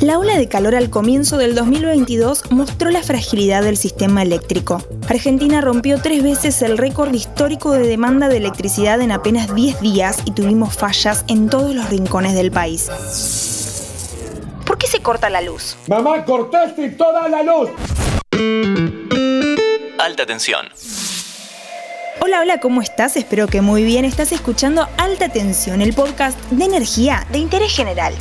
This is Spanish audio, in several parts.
La ola de calor al comienzo del 2022 mostró la fragilidad del sistema eléctrico. Argentina rompió tres veces el récord histórico de demanda de electricidad en apenas 10 días y tuvimos fallas en todos los rincones del país. ¿Por qué se corta la luz? Mamá, cortaste toda la luz. Alta tensión. Hola, hola, ¿cómo estás? Espero que muy bien. Estás escuchando Alta Tensión, el podcast de energía de interés general.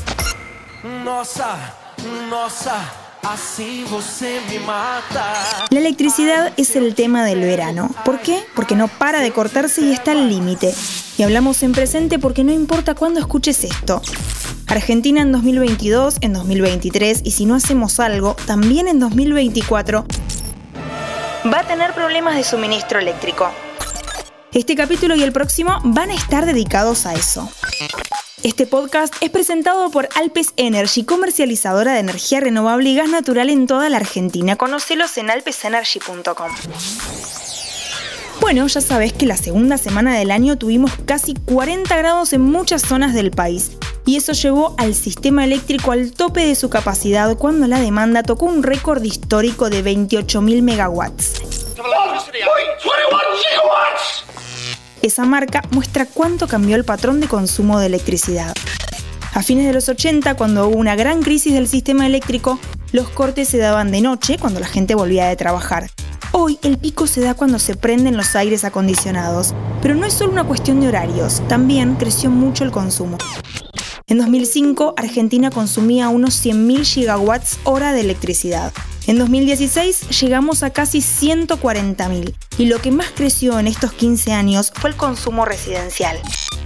Así você me mata. La electricidad es el tema del verano. ¿Por qué? Porque no para de cortarse y está al límite. Y hablamos en presente porque no importa cuándo escuches esto. Argentina en 2022, en 2023 y si no hacemos algo, también en 2024 va a tener problemas de suministro eléctrico. Este capítulo y el próximo van a estar dedicados a eso. Este podcast es presentado por Alpes Energy, comercializadora de energía renovable y gas natural en toda la Argentina. Conocelos en alpesenergy.com. Bueno, ya sabes que la segunda semana del año tuvimos casi 40 grados en muchas zonas del país. Y eso llevó al sistema eléctrico al tope de su capacidad cuando la demanda tocó un récord histórico de 28.000 megawatts. Esa marca muestra cuánto cambió el patrón de consumo de electricidad. A fines de los 80, cuando hubo una gran crisis del sistema eléctrico, los cortes se daban de noche, cuando la gente volvía de trabajar. Hoy el pico se da cuando se prenden los aires acondicionados, pero no es solo una cuestión de horarios, también creció mucho el consumo. En 2005, Argentina consumía unos 100.000 gigawatts hora de electricidad. En 2016 llegamos a casi 140.000 y lo que más creció en estos 15 años fue el consumo residencial.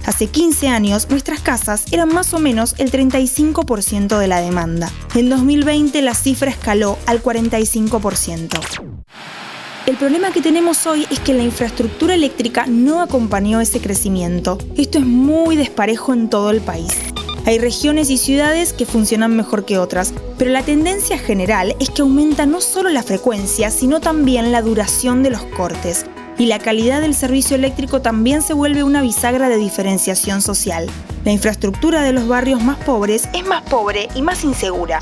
Hace 15 años nuestras casas eran más o menos el 35% de la demanda. En 2020 la cifra escaló al 45%. El problema que tenemos hoy es que la infraestructura eléctrica no acompañó ese crecimiento. Esto es muy desparejo en todo el país. Hay regiones y ciudades que funcionan mejor que otras, pero la tendencia general es que aumenta no solo la frecuencia, sino también la duración de los cortes. Y la calidad del servicio eléctrico también se vuelve una bisagra de diferenciación social. La infraestructura de los barrios más pobres es más pobre y más insegura.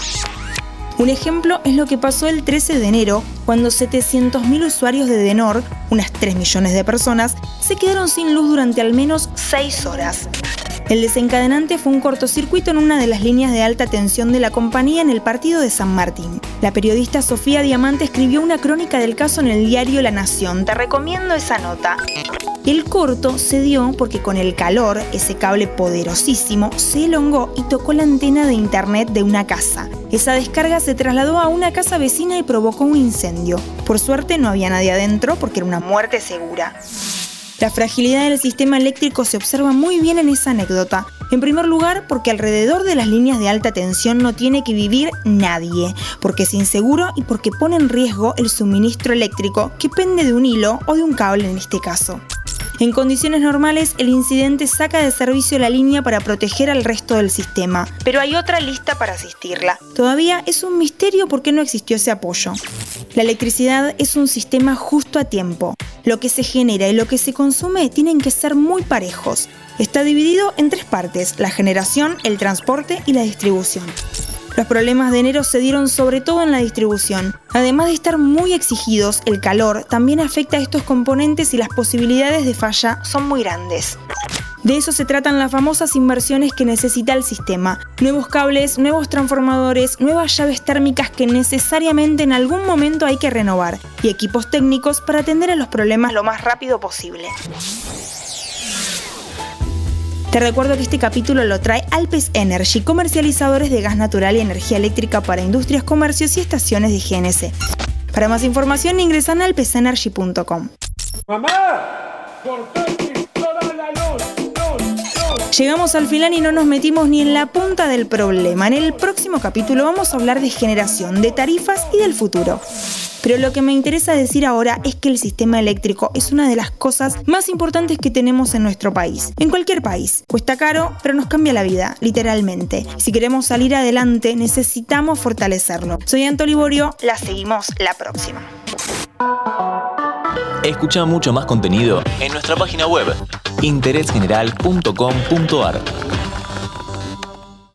Un ejemplo es lo que pasó el 13 de enero, cuando 700.000 usuarios de Denor, unas 3 millones de personas, se quedaron sin luz durante al menos 6 horas. El desencadenante fue un cortocircuito en una de las líneas de alta tensión de la compañía en el partido de San Martín. La periodista Sofía Diamante escribió una crónica del caso en el diario La Nación. Te recomiendo esa nota. El corto se dio porque con el calor, ese cable poderosísimo se elongó y tocó la antena de internet de una casa. Esa descarga se trasladó a una casa vecina y provocó un incendio. Por suerte no había nadie adentro porque era una muerte segura. La fragilidad del sistema eléctrico se observa muy bien en esa anécdota. En primer lugar, porque alrededor de las líneas de alta tensión no tiene que vivir nadie, porque es inseguro y porque pone en riesgo el suministro eléctrico que pende de un hilo o de un cable en este caso. En condiciones normales, el incidente saca de servicio la línea para proteger al resto del sistema, pero hay otra lista para asistirla. Todavía es un misterio por qué no existió ese apoyo. La electricidad es un sistema justo a tiempo. Lo que se genera y lo que se consume tienen que ser muy parejos. Está dividido en tres partes, la generación, el transporte y la distribución. Los problemas de enero se dieron sobre todo en la distribución. Además de estar muy exigidos, el calor también afecta a estos componentes y las posibilidades de falla son muy grandes. De eso se tratan las famosas inversiones que necesita el sistema. Nuevos cables, nuevos transformadores, nuevas llaves térmicas que necesariamente en algún momento hay que renovar y equipos técnicos para atender a los problemas lo más rápido posible. Te recuerdo que este capítulo lo trae Alpes Energy, comercializadores de gas natural y energía eléctrica para industrias, comercios y estaciones de GNC. Para más información ingresa en alpesenergy.com. Mamá, Llegamos al final y no nos metimos ni en la punta del problema. En el próximo capítulo vamos a hablar de generación, de tarifas y del futuro. Pero lo que me interesa decir ahora es que el sistema eléctrico es una de las cosas más importantes que tenemos en nuestro país. En cualquier país. Cuesta caro, pero nos cambia la vida, literalmente. Si queremos salir adelante, necesitamos fortalecerlo. Soy Anto Liborio, la seguimos la próxima. Escucha mucho más contenido en nuestra página web interésgeneral.com.ar.